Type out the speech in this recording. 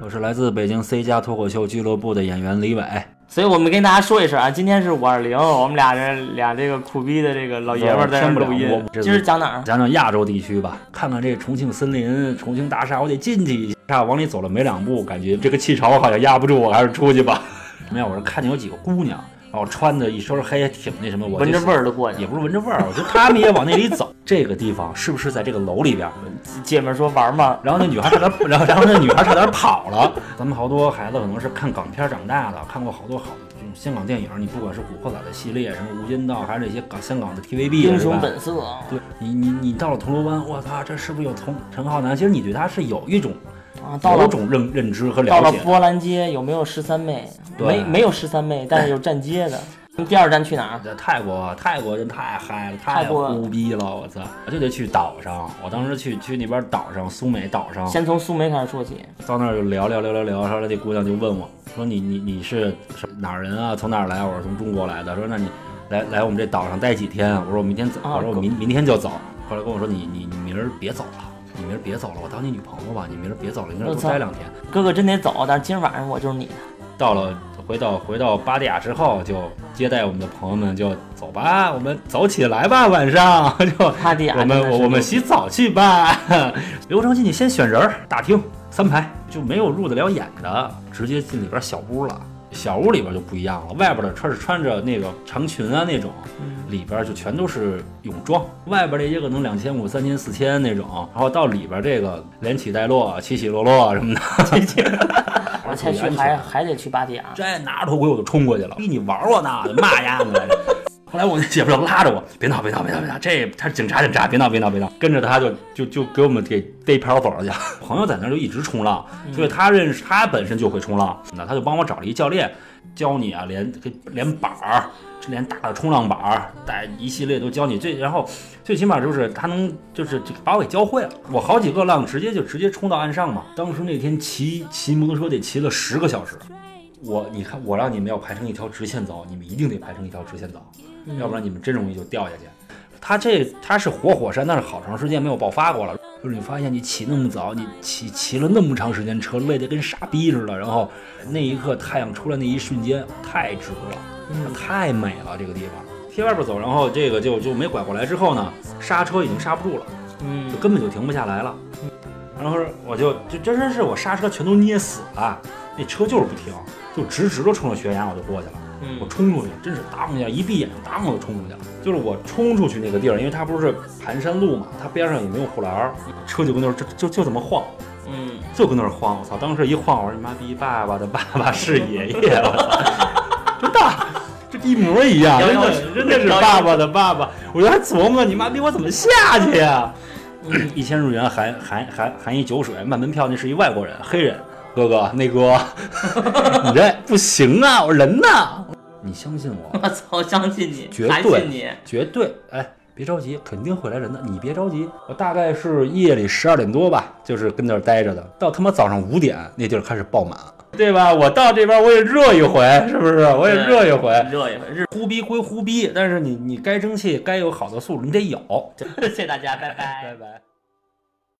我是来自北京 C 加脱口秀俱乐部的演员李伟。所以我们跟大家说一声啊，今天是五二零，我们俩这俩这个苦逼的这个老爷们儿在这录音。今儿讲哪儿？讲讲亚洲地区吧，看看这重庆森林、重庆大厦，我得进去一下。往里走了没两步，感觉这个气潮好像压不住，我还是出去吧。什么呀？我是看见有几个姑娘。然后穿的一身黑，挺那什么，我闻着味儿都过去，也不是闻着味儿，我觉得他们也往那里走。这个地方是不是在这个楼里边？姐妹说玩嘛，然后那女孩差点，然后然后那女孩差点跑了。咱们好多孩子可能是看港片长大的，看过好多好这种香港电影。你不管是古惑仔的系列，什么无间道，还是那些港香港的 TVB，英雄本色。对你你你到了铜锣湾，我操，这是不是有铜陈浩南？其实你对他是有一种。啊，到了种认认知和了解。到了波兰街有没有十三妹？没没有十三妹，但是有站街的。第二站去哪儿？在泰国，泰国人太嗨了，太牛逼了，我操！我就得去岛上。我当时去去那边岛上，苏梅岛上。先从苏梅开始说起。到那儿就聊聊聊聊聊，后来那姑娘就问我，说你你你是哪儿人啊？从哪儿来？我说从中国来的。说那你来来我们这岛上待几天？我说我明天走。我说我明明天就走。后来跟我说你你你明儿别走了。你明儿别走了，我当你女朋友吧。你明儿别走了，你那多待两天。哥哥真得走，但是今儿晚上我就是你的。到了，回到回到巴蒂亚之后，就接待我们的朋友们，就走吧，我们走起来吧。晚上 就巴蒂亚，我们我我们洗澡去吧。流程进去先选人，大厅三排就没有入得了眼的，直接进里边小屋了。小屋里边就不一样了，外边的穿是穿着那个长裙啊那种，里边就全都是泳装。外边这些可能两千五、三千、四千那种，然后到里边这个连起带落、起起落落什么的。我才去还还得去芭提雅，这拿着头盔我就冲过去了，逼你玩我呢，嘛呀子！后来我那姐夫就拉着我，别闹别闹别闹别闹，这他是警察警察，别闹别闹别闹，跟着他就就就给我们给逮瓢走了去。朋友在那就一直冲浪，所以他认识他本身就会冲浪，那他就帮我找了一教练，教你啊连连板儿，连大的冲浪板儿，带一系列都教你。最然后最起码就是他能就是把我给教会了。我好几个浪直接就直接冲到岸上嘛。当时那天骑骑摩托车得骑了十个小时。我你看，我让你们要排成一条直线走，你们一定得排成一条直线走，要不然你们真容易就掉下去。它这它是活火山，但是好长时间没有爆发过了。就是你发现你起那么早，你骑骑了那么长时间车，累得跟傻逼似的。然后那一刻太阳出来那一瞬间太值了，太美了这个地方。贴外边走，然后这个就就没拐过来之后呢，刹车已经刹不住了，嗯，就根本就停不下来了。然后我就就真真是我刹车全都捏死了，那车就是不停。就直直的冲着悬崖，我就过去了。我冲出去，真是当一下，一闭眼睛，当我就冲出去了。就是我冲出去那个地儿，因为它不是盘山路嘛，它边上也没有护栏，车就跟那儿就就就这么晃，嗯，就跟那儿晃。我操，当时一晃，我说你妈逼，爸爸的爸爸是爷爷，我操，真的，这一模一样，真的真的是爸爸的爸爸。我就还琢磨，你妈逼，我怎么下去呀？一千日元含含含含一酒水，卖门票那是一外国人，黑人。哥哥，那哥，你这不行啊！我人呢？你相信我？我操，相信你，绝对，绝对！哎，别着急，肯定会来人的。你别着急，我大概是夜里十二点多吧，就是跟那儿待着的，到他妈早上五点，那地儿开始爆满，对吧？我到这边我也热一回，是不是？我也热一回，热一回。是呼逼归呼逼，但是你你该争气，该有好的素质，你得有。谢谢大家，拜拜，拜拜。